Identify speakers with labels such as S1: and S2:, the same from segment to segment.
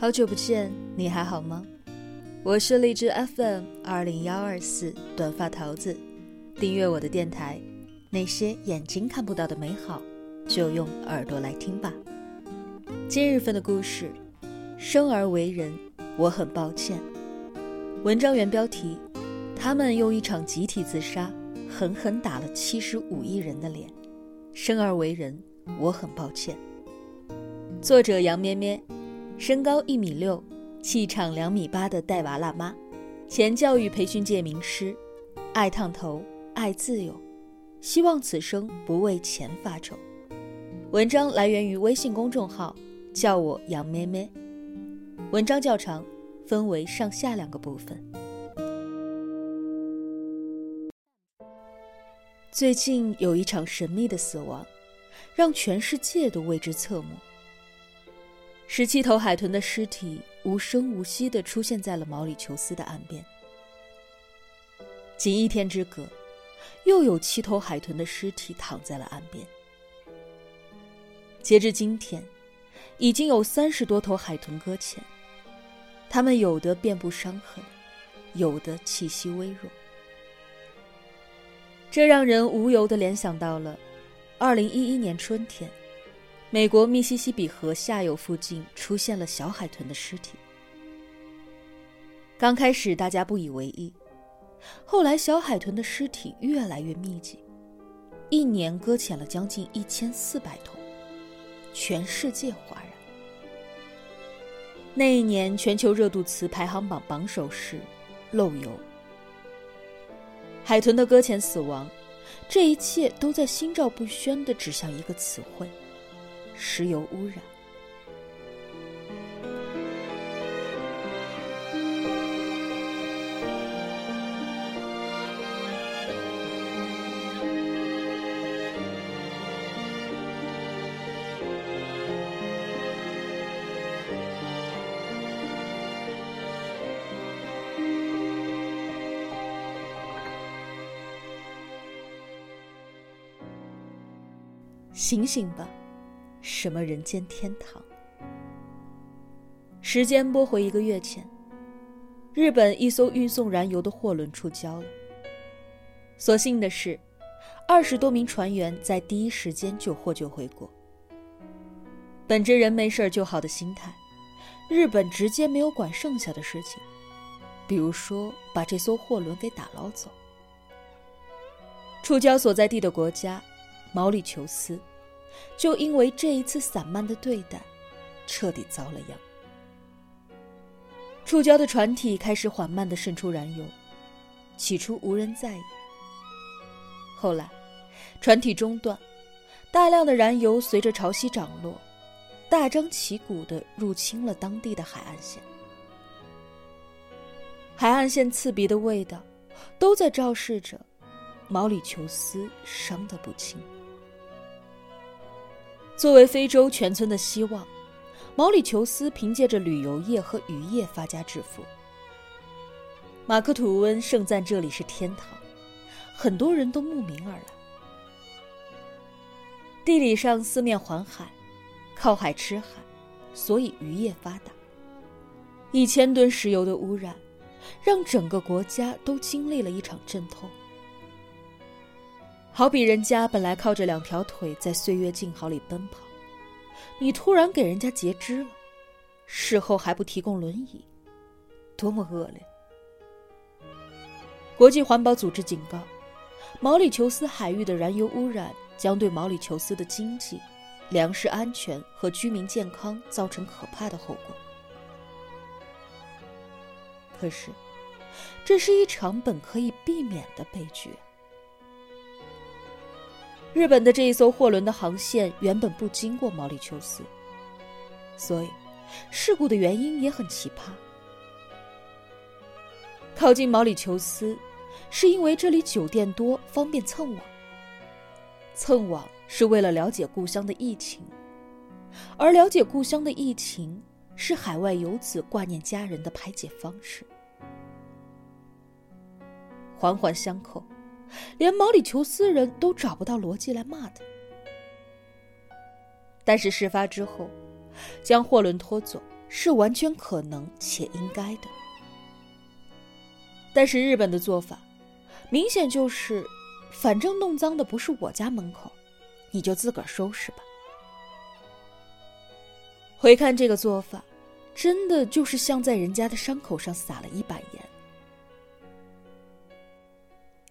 S1: 好久不见，你还好吗？我是荔枝 FM 二零幺二四短发桃子，订阅我的电台。那些眼睛看不到的美好，就用耳朵来听吧。今日份的故事：生而为人，我很抱歉。文章原标题：他们用一场集体自杀，狠狠打了七十五亿人的脸。生而为人，我很抱歉。作者杨咩咩，身高一米六，气场两米八的带娃辣妈，前教育培训界名师，爱烫头，爱自由。希望此生不为钱发愁。文章来源于微信公众号“叫我杨咩咩”。文章较长，分为上下两个部分。最近有一场神秘的死亡，让全世界都为之侧目。十七头海豚的尸体无声无息的出现在了毛里求斯的岸边。仅一天之隔。又有七头海豚的尸体躺在了岸边。截至今天，已经有三十多头海豚搁浅，它们有的遍布伤痕，有的气息微弱。这让人无由的联想到了，二零一一年春天，美国密西西比河下游附近出现了小海豚的尸体。刚开始大家不以为意。后来，小海豚的尸体越来越密集，一年搁浅了将近一千四百头，全世界哗然。那一年，全球热度词排行榜榜首是“漏油”。海豚的搁浅死亡，这一切都在心照不宣地指向一个词汇：石油污染。醒醒吧，什么人间天堂？时间拨回一个月前，日本一艘运送燃油的货轮触礁了。所幸的是，二十多名船员在第一时间就获救回国。本着人没事就好的心态，日本直接没有管剩下的事情，比如说把这艘货轮给打捞走。触礁所在地的国家。毛里求斯，就因为这一次散漫的对待，彻底遭了殃。触礁的船体开始缓慢地渗出燃油，起初无人在意。后来，船体中断，大量的燃油随着潮汐涨落，大张旗鼓地入侵了当地的海岸线。海岸线刺鼻的味道，都在昭示着毛里求斯伤得不轻。作为非洲全村的希望，毛里求斯凭借着旅游业和渔业发家致富。马克吐温盛赞这里是天堂，很多人都慕名而来。地理上四面环海，靠海吃海，所以渔业发达。一千吨石油的污染，让整个国家都经历了一场阵痛。好比人家本来靠着两条腿在岁月静好里奔跑，你突然给人家截肢了，事后还不提供轮椅，多么恶劣！国际环保组织警告，毛里求斯海域的燃油污染将对毛里求斯的经济、粮食安全和居民健康造成可怕的后果。可是，这是一场本可以避免的悲剧。日本的这一艘货轮的航线原本不经过毛里求斯，所以事故的原因也很奇葩。靠近毛里求斯，是因为这里酒店多，方便蹭网。蹭网是为了了解故乡的疫情，而了解故乡的疫情是海外游子挂念家人的排解方式，环环相扣。连毛里求斯人都找不到逻辑来骂他。但是事发之后，将货轮拖走，是完全可能且应该的。但是日本的做法，明显就是，反正弄脏的不是我家门口，你就自个儿收拾吧。回看这个做法，真的就是像在人家的伤口上撒了一把盐。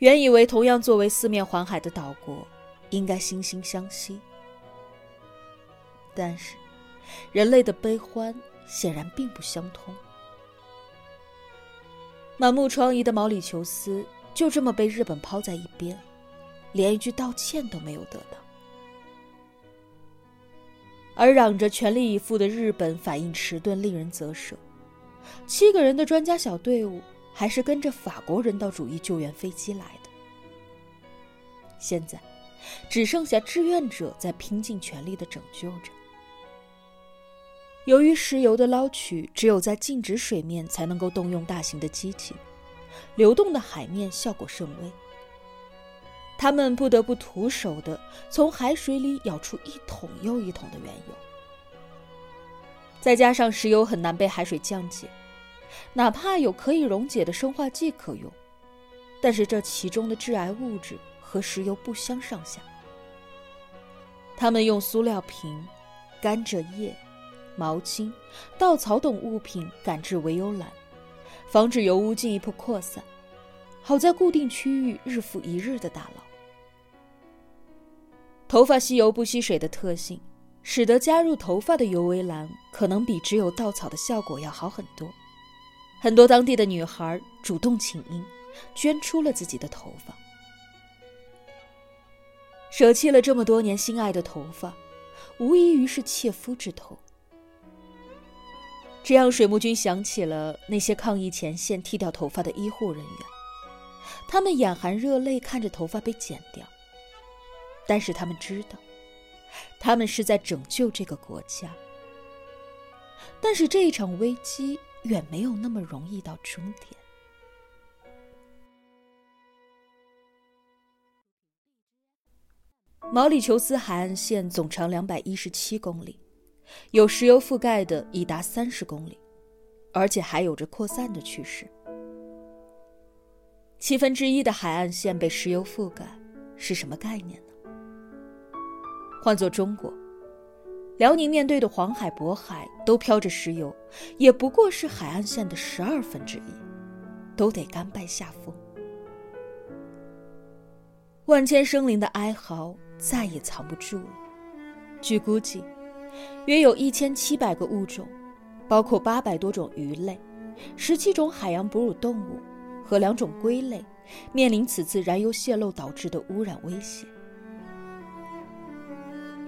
S1: 原以为同样作为四面环海的岛国，应该惺惺相惜，但是人类的悲欢显然并不相通。满目疮痍的毛里求斯就这么被日本抛在一边，连一句道歉都没有得到。而嚷着全力以赴的日本反应迟钝，令人啧舌。七个人的专家小队伍还是跟着法国人道主义救援飞机来的。现在，只剩下志愿者在拼尽全力的拯救着。由于石油的捞取只有在静止水面才能够动用大型的机器，流动的海面效果甚微。他们不得不徒手的从海水里舀出一桶又一桶的原油，再加上石油很难被海水降解，哪怕有可以溶解的生化剂可用，但是这其中的致癌物质和石油不相上下。他们用塑料瓶、甘蔗叶、毛巾、稻草等物品赶制微油栏，防止油污进一步扩散，好在固定区域日复一日的打捞。头发吸油不吸水的特性，使得加入头发的油微蓝可能比只有稻草的效果要好很多。很多当地的女孩主动请缨，捐出了自己的头发，舍弃了这么多年心爱的头发，无异于是切肤之痛。这让水木君想起了那些抗疫前线剃掉头发的医护人员，他们眼含热泪看着头发被剪掉。但是他们知道，他们是在拯救这个国家。但是这一场危机远没有那么容易到终点。毛里求斯海岸线总长两百一十七公里，有石油覆盖的已达三十公里，而且还有着扩散的趋势。七分之一的海岸线被石油覆盖，是什么概念呢？换作中国，辽宁面对的黄海、渤海都飘着石油，也不过是海岸线的十二分之一，都得甘拜下风。万千生灵的哀嚎再也藏不住了。据估计，约有一千七百个物种，包括八百多种鱼类、十七种海洋哺乳动物和两种龟类，面临此次燃油泄漏导致的污染威胁。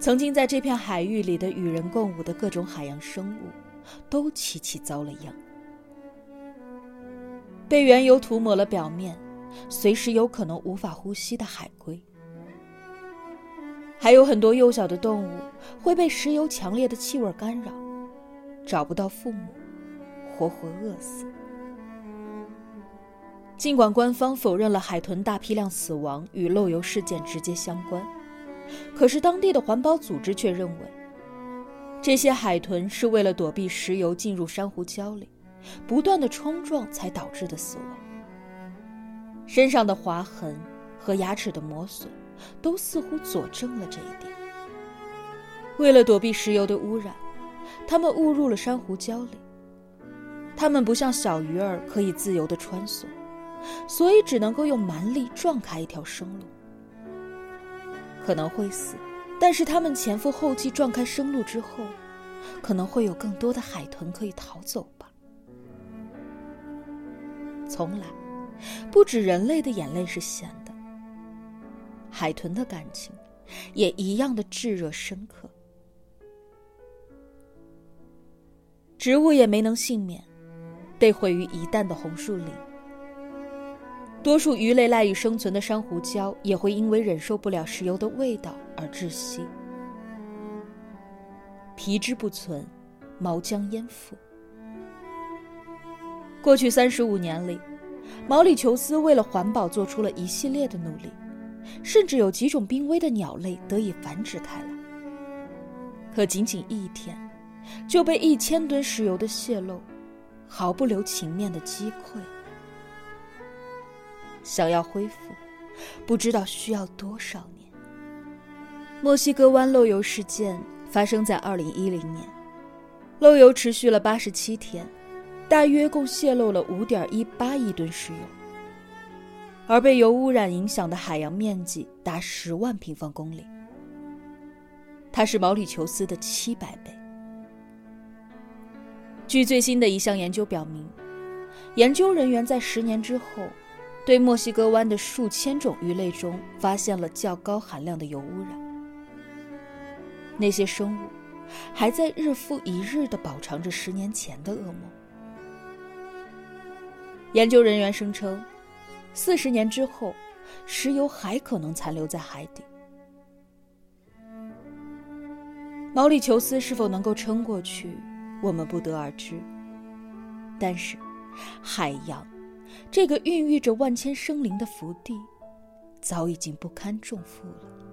S1: 曾经在这片海域里的与人共舞的各种海洋生物，都齐齐遭了殃。被原油涂抹了表面，随时有可能无法呼吸的海龟，还有很多幼小的动物会被石油强烈的气味干扰，找不到父母，活活饿死。尽管官方否认了海豚大批量死亡与漏油事件直接相关。可是，当地的环保组织却认为，这些海豚是为了躲避石油进入珊瑚礁里，不断的冲撞才导致的死亡。身上的划痕和牙齿的磨损，都似乎佐证了这一点。为了躲避石油的污染，它们误入了珊瑚礁里。它们不像小鱼儿可以自由的穿梭，所以只能够用蛮力撞开一条生路。可能会死，但是他们前赴后继撞开生路之后，可能会有更多的海豚可以逃走吧。从来，不止人类的眼泪是咸的，海豚的感情也一样的炙热深刻。植物也没能幸免，被毁于一旦的红树林。多数鱼类赖以生存的珊瑚礁也会因为忍受不了石油的味道而窒息，皮之不存，毛将焉附。过去三十五年里，毛里求斯为了环保做出了一系列的努力，甚至有几种濒危的鸟类得以繁殖开来。可仅仅一天，就被一千吨石油的泄漏毫不留情面的击溃。想要恢复，不知道需要多少年。墨西哥湾漏油事件发生在二零一零年，漏油持续了八十七天，大约共泄漏了五点一八亿吨石油，而被油污染影响的海洋面积达十万平方公里，它是毛里求斯的七百倍。据最新的一项研究表明，研究人员在十年之后。对墨西哥湾的数千种鱼类中发现了较高含量的油污染，那些生物还在日复一日地饱尝着十年前的噩梦。研究人员声称，四十年之后，石油还可能残留在海底。毛里求斯是否能够撑过去，我们不得而知。但是，海洋。这个孕育着万千生灵的福地，早已经不堪重负了。